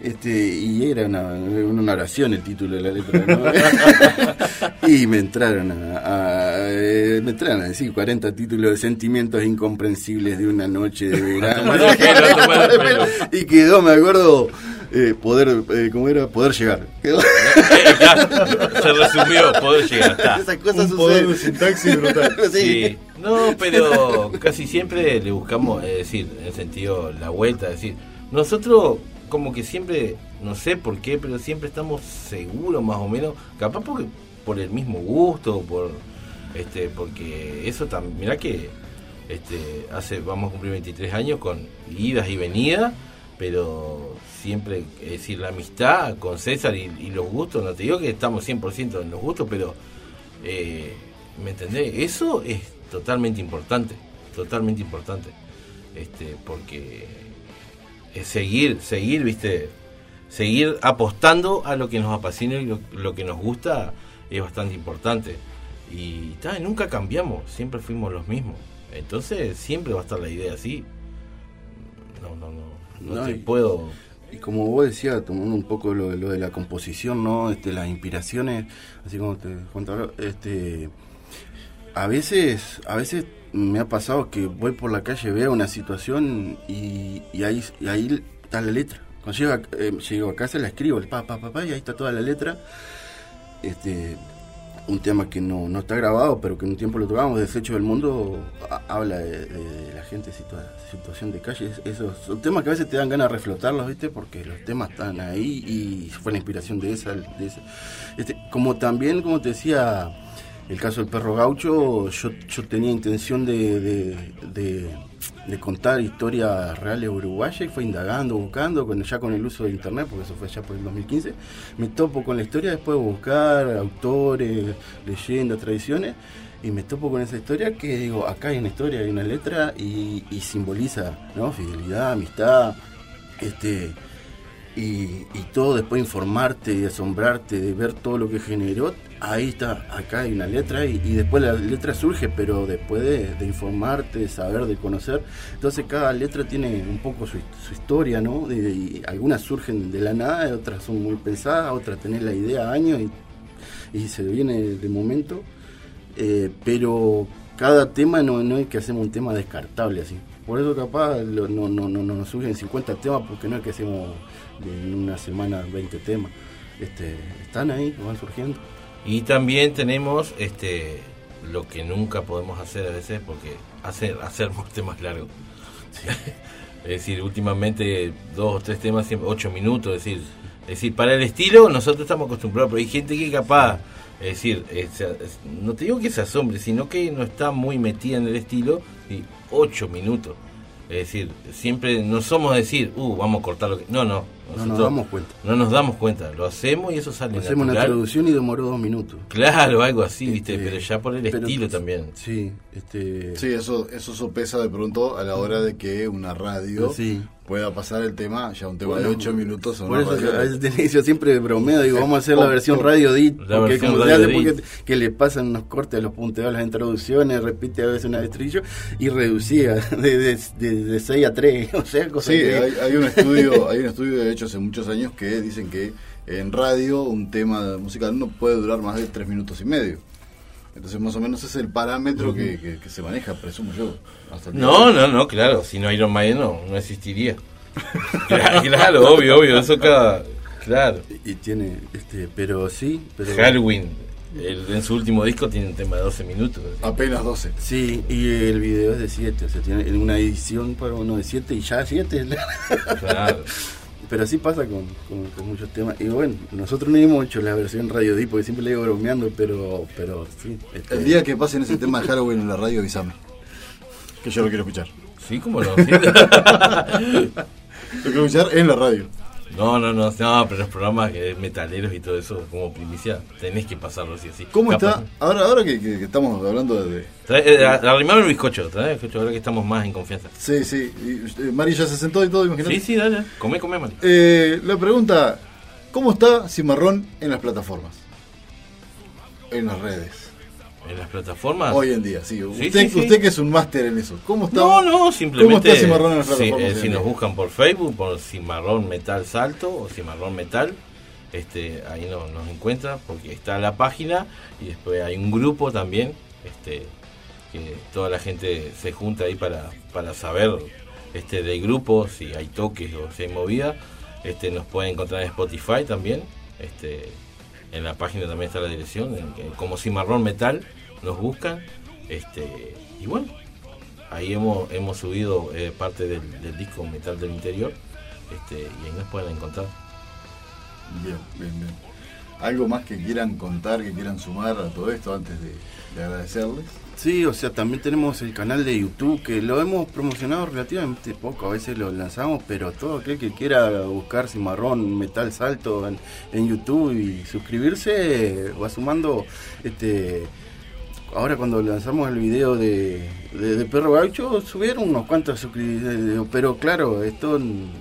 Este, y era una, una oración el título de la letra, ¿no? y me entraron a, a- eh, me entraron a decir 40 títulos de sentimientos incomprensibles de una noche de verano. y quedó, me acuerdo, eh, poder, eh, ¿cómo era? Poder llegar. Eh, se resumió, poder llegar. está. Esas cosas Un poder de sintaxis brutal. Sí. Sí. No, pero casi siempre le buscamos, es decir, en el sentido, la vuelta, es decir, nosotros como que siempre, no sé por qué, pero siempre estamos seguros más o menos, capaz porque por el mismo gusto, por este porque eso también, mirá que este hace vamos a cumplir 23 años con idas y venidas, pero siempre, es decir, la amistad con César y, los gustos, no te digo que estamos 100% en los gustos, pero eh, ¿me entendés? Eso es totalmente importante, totalmente importante, este porque seguir, seguir, viste, seguir apostando a lo que nos apasiona y lo, lo que nos gusta es bastante importante. Y nunca cambiamos, siempre fuimos los mismos. Entonces siempre va a estar la idea así. No, no, no, no, No, te y- puedo. Y como vos decías, tomando un poco lo, de- lo de la composición, ¿no? Este, las inspiraciones, así como te contaba, este, a veces, a veces me ha pasado que voy por la calle, veo una situación y, y ahí, y ahí está la letra. Cuando llego a, eh, llego a casa la escribo, el pa, pa, pa, pa, y ahí está toda la letra. Este, un tema que no, no está grabado, pero que en un tiempo lo tocábamos, Desecho del Mundo, ha- habla de, la gente en situa- situación de calle. Es- Esos son temas que a veces te dan ganas de reflotarlos, ¿viste? Porque los temas están ahí y fue la inspiración de esa. De esa. Este, como también, como te decía, el caso del perro gaucho, yo, tenía intención de, contar historias reales uruguayas y fue indagando, buscando, ya con el uso de internet, porque eso fue ya por el 2015, me topo con la historia después de buscar autores, leyendas, tradiciones, y me topo con esa historia que digo, acá hay una historia, hay una letra y, simboliza, ¿no? Fidelidad, amistad, este y todo después informarte y asombrarte de ver todo lo que generó, ahí está, acá hay una letra y, después la letra surge, pero después de, informarte, de saber, de conocer, entonces cada letra tiene un poco su, historia, ¿no? Algunas surgen de la nada, otras son muy pensadas, otras tenés la idea años y, y se viene de momento, eh, pero cada tema no, es que hacemos un tema descartable así. Por eso capaz lo- no, no, no, no nos surgen 50 temas porque no es que hacemos en una semana 20 temas. Este, están ahí, van surgiendo. Y también tenemos este lo que nunca podemos hacer a veces porque hacer hacer temas largos. es decir, últimamente dos o tres temas, siempre ocho minutos, es decir, es decir, para el estilo nosotros estamos acostumbrados, pero hay gente que capaz, es decir, es- es- no te digo que se asombre, sino que no está muy metida en el estilo y ocho minutos. Es decir, siempre no somos decir, uh, vamos a cortar lo que... No, no. No nos nosotros damos cuenta. No nos damos cuenta, lo hacemos y eso sale Hacemos una natural. introducción y demoró dos minutos. Claro, algo así, viste, Este, pero ya por el estilo también. Sí, este. Sí, eso, eso sopesa de pronto a la hora de que una radio Sí. Pueda pasar el tema, ya un tema Bueno, de 8 minutos a Por una eso yo siempre bromeo, digo, vamos a hacer la versión radio edit, La porque como se radio hace porque que le pasan unos cortes a los punteos, las introducciones, repite a veces una estribillo y reducía de, de, de, de 6 a 3, o sea, cosas Sí, que- hay, hay un estudio, hay un estudio de hecho hace muchos años que dicen que en radio un tema musical no puede durar más de tres minutos y medio. Entonces más o menos ese es el parámetro que, que- que se maneja, presumo yo. hasta el No, no, no, claro, si no Iron Maiden no, no existiría. claro, claro, obvio, obvio, eso cada... Claro. y tiene, este, pero sí, pero... Halloween, el- en su último disco tiene un tema de 12 minutos. Apenas 12. Sí, y el video es de 7, o sea, tiene una edición para uno de 7 y ya 7. Claro. Pero así pasa con, con- con muchos temas. Y bueno, nosotros no hemos hecho la versión radio D porque siempre le digo bromeando, pero, pero sí. este, El día que pasen ese tema de Halloween en la radio, avísame. Que yo lo quiero escuchar. Sí, como sí. Lo quiero escuchar en la radio. No, no, no, no, pero los programas que metaleros y todo eso, como primicia, tenés que pasarlo así así. ¿Cómo Capaz- está? Ahora, ahora que, que- que estamos hablando de... Trae- eh, arrimame el bizcocho, trae el bizcocho, ahora que estamos más en confianza. Sí, sí. Y, eh, Mari ya se sentó y todo, imagínate. Sí, sí, dale, come, come, Mari. Eh, la pregunta, ¿cómo está Cimarrón en las plataformas? En las redes. En las plataformas. Hoy en día, sí. Sí, usted, sí, que es un máster en eso. ¿Cómo está? No, no, simplemente. ¿Cómo está Cimarrón en las si, plataformas? eh, si nos buscan por Facebook, por Cimarrón Metal Salto o Cimarrón Metal, este, ahí no, nos encuentra porque está la página y después hay un grupo también, este, que toda la gente se junta ahí para, para saber este, del grupo, si hay toques o si hay movida. Este, nos pueden encontrar en Spotify también. Este, en la página también está la dirección, en- como Cimarrón Metal, nos buscan. Este, y bueno, ahí hemos, hemos subido eh, parte del, del disco Metal del Interior. Este, y ahí nos pueden encontrar. Bien, bien, bien. ¿Algo más que quieran contar, que quieran sumar a todo esto antes de, de agradecerles? Sí, o sea, también tenemos el canal de YouTube que lo hemos promocionado relativamente poco, a veces lo lanzamos, pero todo aquel que quiera buscar Cimarrón Metal Salto en, en YouTube y suscribirse va sumando este ahora cuando lanzamos el video de, de, de Perro Gaucho subieron unos cuantos suscriptores, pero claro, esto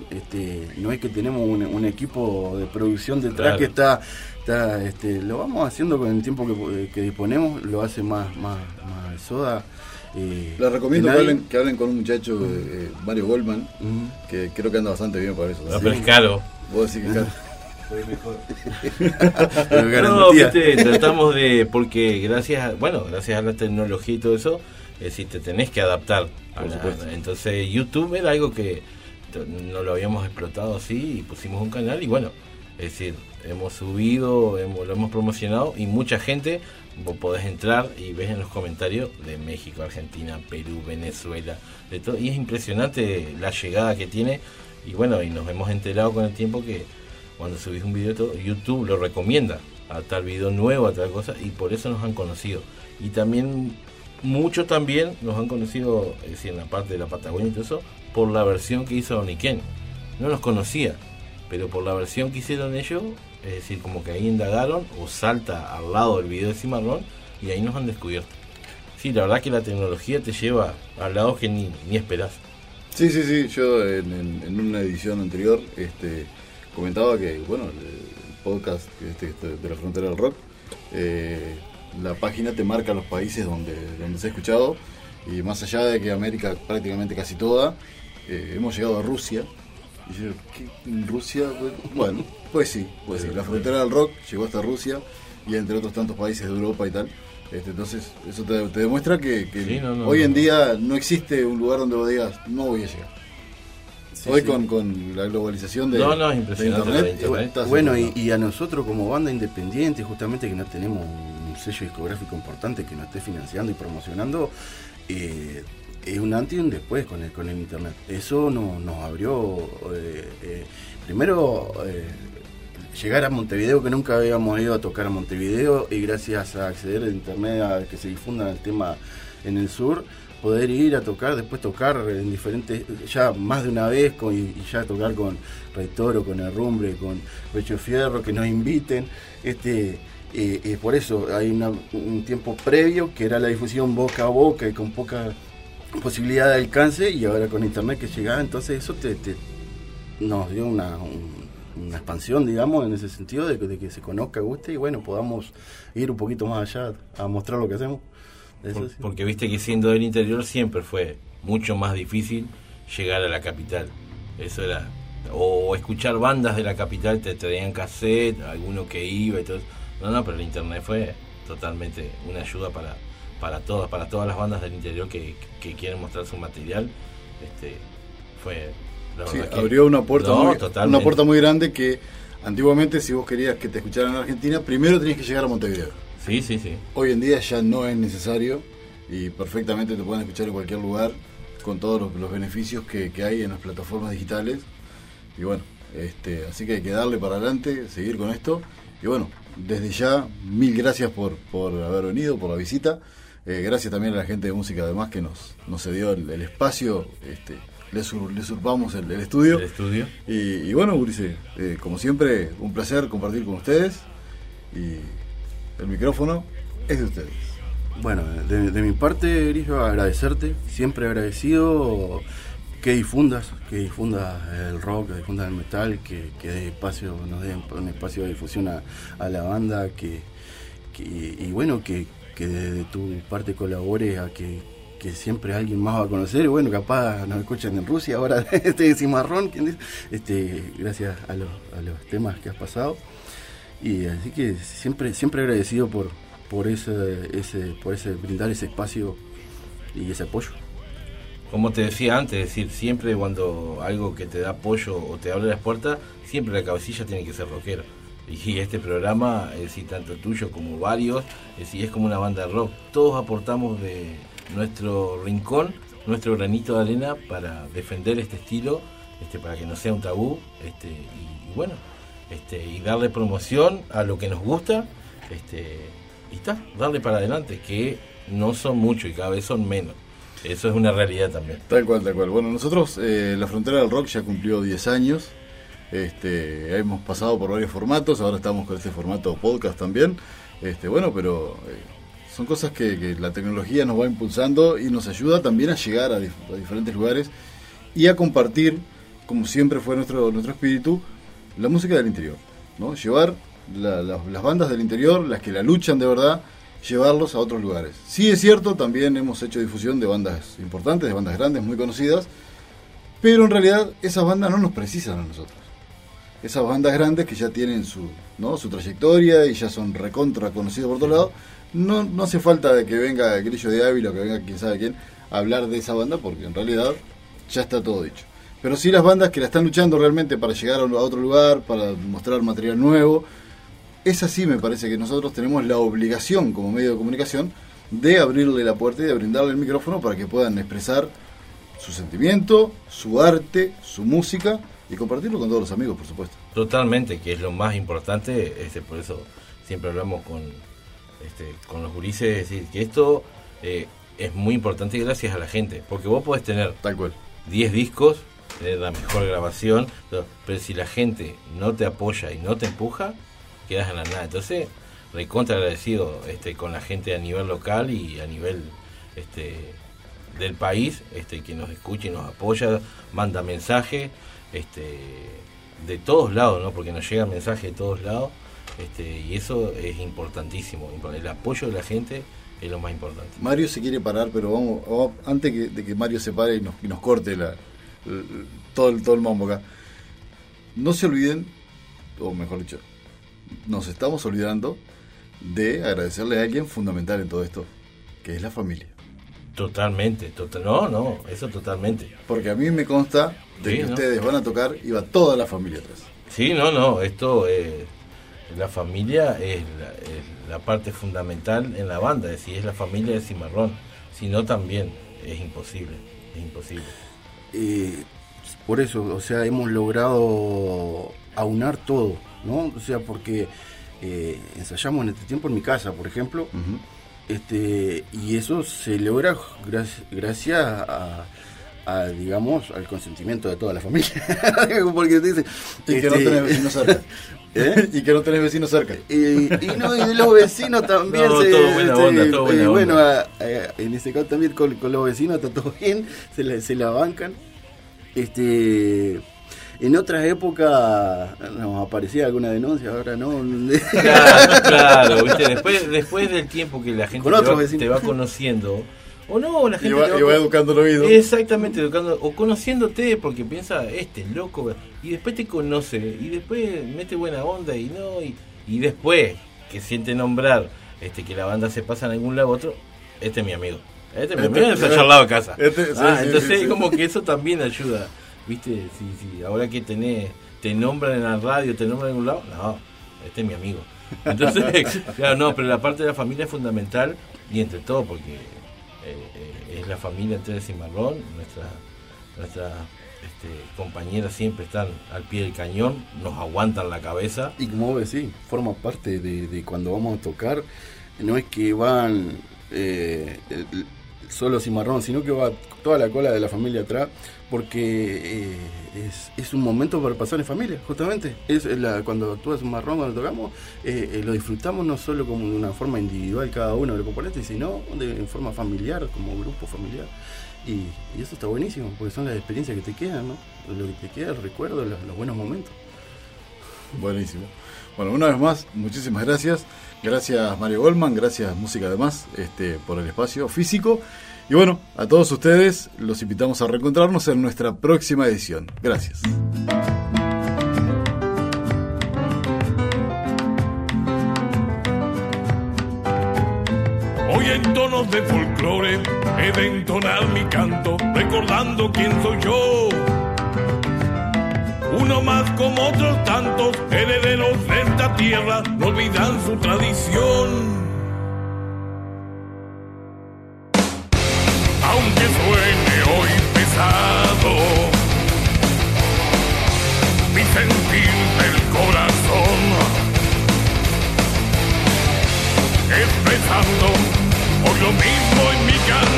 este, no es que tenemos un, un equipo de producción detrás Claro. que está, está este, lo vamos haciendo con el tiempo que, que disponemos, lo hace más, más, más soda. eh, Les recomiendo que hablen, que hablen con un muchacho, eh, Mario Goldman, que creo que anda bastante bien para eso. No, pero es caro. Vos decís que claro. Pero No, garantía. viste, tratamos de, porque gracias a, bueno, gracias a la tecnología y todo eso, es decir, te tenés que adaptar. Por la- entonces YouTube era algo que no lo habíamos explotado así y pusimos un canal y bueno, es decir, hemos subido, hemos, lo hemos promocionado y mucha gente, vos podés entrar y ves en los comentarios de México, Argentina, Perú, Venezuela, de todo, y es impresionante la llegada que tiene y bueno, y nos hemos enterado con el tiempo que cuando subís un video todo, YouTube lo recomienda a tal video nuevo, a tal cosa, y por eso nos han conocido. Y también, muchos también nos han conocido, es decir, en la parte de la Patagonia y todo eso, por la versión que hizo Oniken. No nos conocía, pero por la versión que hicieron ellos, es decir, como que ahí indagaron o salta al lado del video de Cimarrón y ahí nos han descubierto. Sí, la verdad que la tecnología te lleva a lados que ni, ni esperás. Sí, sí, sí. Yo en, en- una edición anterior este, comentaba que, bueno, el podcast este, este, de la frontera del rock, eh, la página te marca los países donde, donde se ha escuchado y más allá de que América prácticamente casi toda, eh, hemos llegado a Rusia. Y yo, ¿qué? ¿En Rusia? Bueno, pues sí, pues sí. La frontera del rock llegó hasta Rusia y entre otros tantos países de Europa y tal. Este, entonces, eso te, te demuestra que, que Sí, no, no, hoy no, en no. día no existe un lugar donde vos digas, no voy a llegar. Sí, hoy sí. Con, con la globalización de, No, no, es de impresionante lo de internet, Bueno, en- y, y a nosotros como banda independiente, justamente que no tenemos un sello discográfico importante que nos esté financiando y promocionando, eh, es un antes y un después con el, con el internet. Eso no- nos abrió, eh, eh, primero, eh, llegar a Montevideo, que nunca habíamos ido a tocar a Montevideo, y gracias a acceder a internet, a que se difunda el tema en el sur, poder ir a tocar, después tocar en diferentes, ya más de una vez, con, y, ya tocar con Rey Toro, con Herrumbre, con Pecho Fierro, que nos inviten. Este, por eso hay un tiempo previo que era la difusión boca a boca y con poca posibilidad de alcance, y ahora con internet que llegaba, entonces eso te, te- nos dio una, un- una expansión, digamos, en ese sentido, de que, de que se conozca, guste y bueno, podamos ir un poquito más allá a mostrar lo que hacemos. Eso Por- sí. Porque viste que siendo del interior siempre fue mucho más difícil llegar a la capital. Eso era. O escuchar bandas de la capital, te traían cassette, alguno que iba y todo. No, no, pero el internet fue totalmente una ayuda para, para todas, para todas las bandas del interior que, que quieren mostrar su material. Este, fue. la Sí, que- abrió una puerta, No, muy, totalmente. una puerta muy grande que antiguamente si vos querías que te escucharan en Argentina, primero tenías que llegar a Montevideo. Sí, sí, sí. Hoy en día ya no es necesario y perfectamente te pueden escuchar en cualquier lugar con todos los, los beneficios que, que hay en las plataformas digitales. Y bueno, este, así que hay que darle para adelante, seguir con esto. Y bueno, desde ya, mil gracias por, por haber venido, por la visita. Eh, gracias también a la gente de música además que nos, nos cedió el, el espacio. Este, le, sur- le usurpamos el, el estudio. El estudio. Y, y bueno, Ulises, eh, como siempre, un placer compartir con ustedes. Y el micrófono es de ustedes. Bueno, de, de mi parte, Grillo, agradecerte, siempre agradecido que difundas, que difundas el rock, que difundas el metal, que, que dé espacio, nos dé un espacio de difusión a, a la banda, que, que- y bueno, que, que de, tu parte colabore a que, que siempre alguien más va a conocer, bueno, capaz nos escuchan en Rusia, ahora este cimarrón. Este, gracias a los, temas que has pasado. Y así que siempre, siempre agradecido por, por ese, ese, por ese brindar ese espacio y ese apoyo. Como te decía antes, es decir, siempre cuando algo que te da apoyo o te abre las puertas, siempre la cabecilla tiene que ser rockero. Y este programa, es decir, tanto tuyo como varios, es decir, es como una banda de rock. Todos aportamos de nuestro rincón, nuestro granito de arena para defender este estilo, este, para que no sea un tabú, este, y, bueno, este, y darle promoción a lo que nos gusta, este, y está, darle para adelante, que no son muchos y cada vez son menos. Eso es una realidad también. Tal cual, tal cual. Bueno, nosotros, eh, la frontera del rock ya cumplió 10 años. Este, hemos pasado por varios formatos, ahora estamos con este formato podcast también. Este, bueno, pero eh, son cosas que, la tecnología nos va impulsando y nos ayuda también a llegar a, dif- a diferentes lugares y a compartir, como siempre fue nuestro, nuestro espíritu, la música del interior. Llevar la- la- las bandas del interior, las que la luchan de verdad, llevarlos a otros lugares. Sí es cierto, también hemos hecho difusión de bandas importantes, de bandas grandes, muy conocidas, pero en realidad esas bandas no nos precisan a nosotros. Esas bandas grandes que ya tienen su, ¿no? su trayectoria y ya son recontra conocidos por todos lados, no, no hace falta que venga Grillo de Ávila o que venga quién sabe quién a hablar de esa banda porque en realidad ya está todo dicho. Pero sí las bandas que la están luchando realmente para llegar a otro lugar, para mostrar material nuevo, es así me parece que nosotros tenemos la obligación como medio de comunicación de abrirle la puerta y de brindarle el micrófono para que puedan expresar su sentimiento, su arte, su música y compartirlo con todos los amigos, por supuesto. Totalmente, que es lo más importante, este, por eso siempre hablamos con, este, con los gurises, es decir, que esto eh, es muy importante gracias a la gente, porque vos podés tener Tal cual. 10 discos, tener la mejor grabación, pero, pero si la gente no te apoya y no te empuja, quedas en la nada. Entonces, recontra agradecido este, con la gente a nivel local y a nivel este, del país, este, que nos escucha y nos apoya, manda mensajes este, de todos lados, ¿no? porque nos llega mensaje de todos lados, este, y eso es importantísimo. El apoyo de la gente es lo más importante. Mario se quiere parar, pero vamos, antes de que Mario se pare y nos, y nos corte la, todo, el, todo el mambo acá, no se olviden, o mejor dicho, nos estamos olvidando de agradecerle a alguien fundamental en todo esto, que es la familia. Totalmente, total, no, no, eso totalmente. Porque a mí me consta de Sí, que ¿no? ustedes van a tocar y va toda la familia atrás. Sí, no, no, esto, eh, la familia es la, es la parte fundamental en la banda, es decir, es la familia de Cimarrón, si no también es imposible, es imposible. Eh, por eso, o sea, hemos logrado aunar todo, ¿no? O sea, porque eh, ensayamos en este tiempo en mi casa, por ejemplo, este y eso se logra gracias, gracias a, a, digamos, al consentimiento de toda la familia. porque te dicen, Y que no este, tenés vecinos cerca. ¿Eh? y que no tenés vecinos cerca. y, y no, y los vecinos también No, se, todo buena este, onda, todo buena eh, bueno, onda. a- a- en ese caso también con, con los vecinos está todo bien, se la, se la bancan. Este en otras épocas nos aparecía alguna denuncia, ahora no. Claro, claro, ¿viste? Después, después del tiempo que la gente te va, te va conociendo, o no, la Y gente va, te va y va educando el oído. Exactamente, educando, o conociéndote porque piensa, este es loco, y después te conoce, y después mete buena onda, y no, y, y después que siente nombrar este que la banda se pasa en algún lado a otro, este es mi amigo. Este es mi Este- amigo, está allá al lado de casa. Este- sí, ah, sí, entonces sí. como que eso también ayuda, ¿viste? Si, si ahora que tenés, te nombran en la radio, te nombran en algún lado, no, este es mi amigo. Entonces, claro, no, pero la parte de la familia es fundamental y entre todo porque eh, eh, es la familia entera de Cimarrón, nuestra, nuestra este, compañeras siempre están al pie del cañón, nos aguantan la cabeza. Y como vos decís, forma parte de, de cuando vamos a tocar. No es que van eh, el- solo Cimarrón, sino que va toda la cola de la familia atrás, porque eh, es, un momento para pasar en familia, justamente. Es la, cuando actúa Cimarrón, cuando tocamos, eh, eh, lo disfrutamos no solo como de una forma individual cada uno de los componentes, sino de, en forma familiar, como grupo familiar. Y, y eso está buenísimo, porque son las experiencias que te quedan, ¿no? Lo que te queda, el recuerdo, los, los buenos momentos. Buenísimo. Bueno, una vez más, muchísimas gracias. Gracias Mario Goldman, gracias Música Además este, por el espacio físico. Y bueno, a todos ustedes los invitamos a reencontrarnos en nuestra próxima edición. Gracias. Hoy en tonos de folclore he de entonar mi canto, recordando quién soy yo. Uno más como otros tantos, herederos de esta tierra, no olvidan su tradición. Mi sentir del corazón expresando hoy lo mismo en mi canción.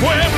Pueblo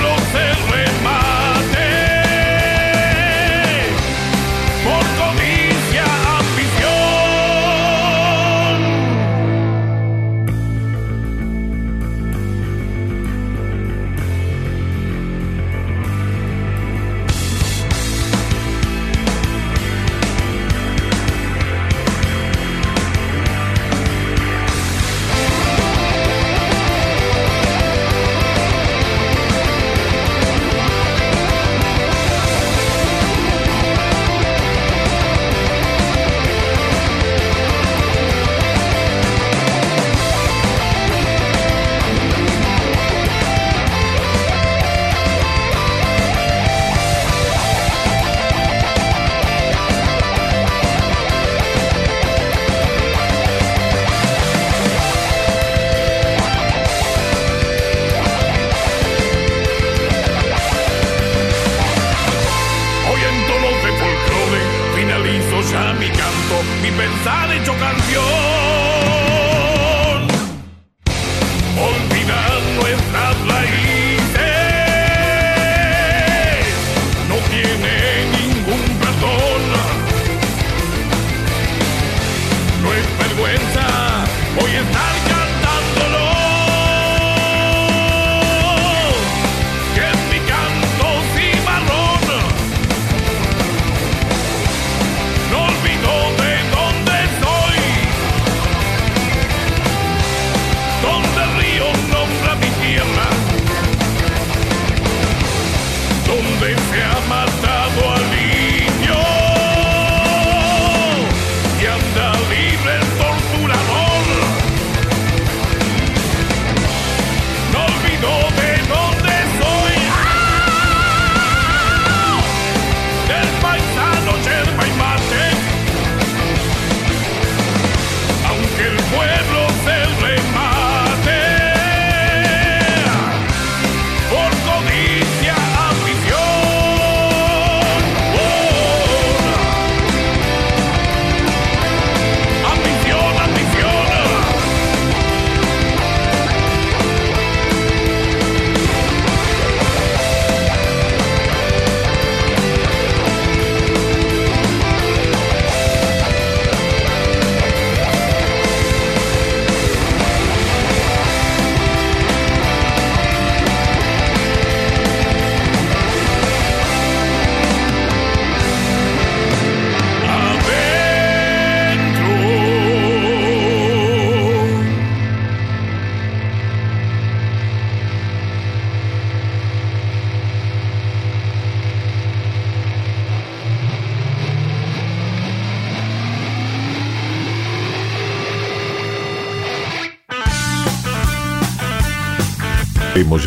donde se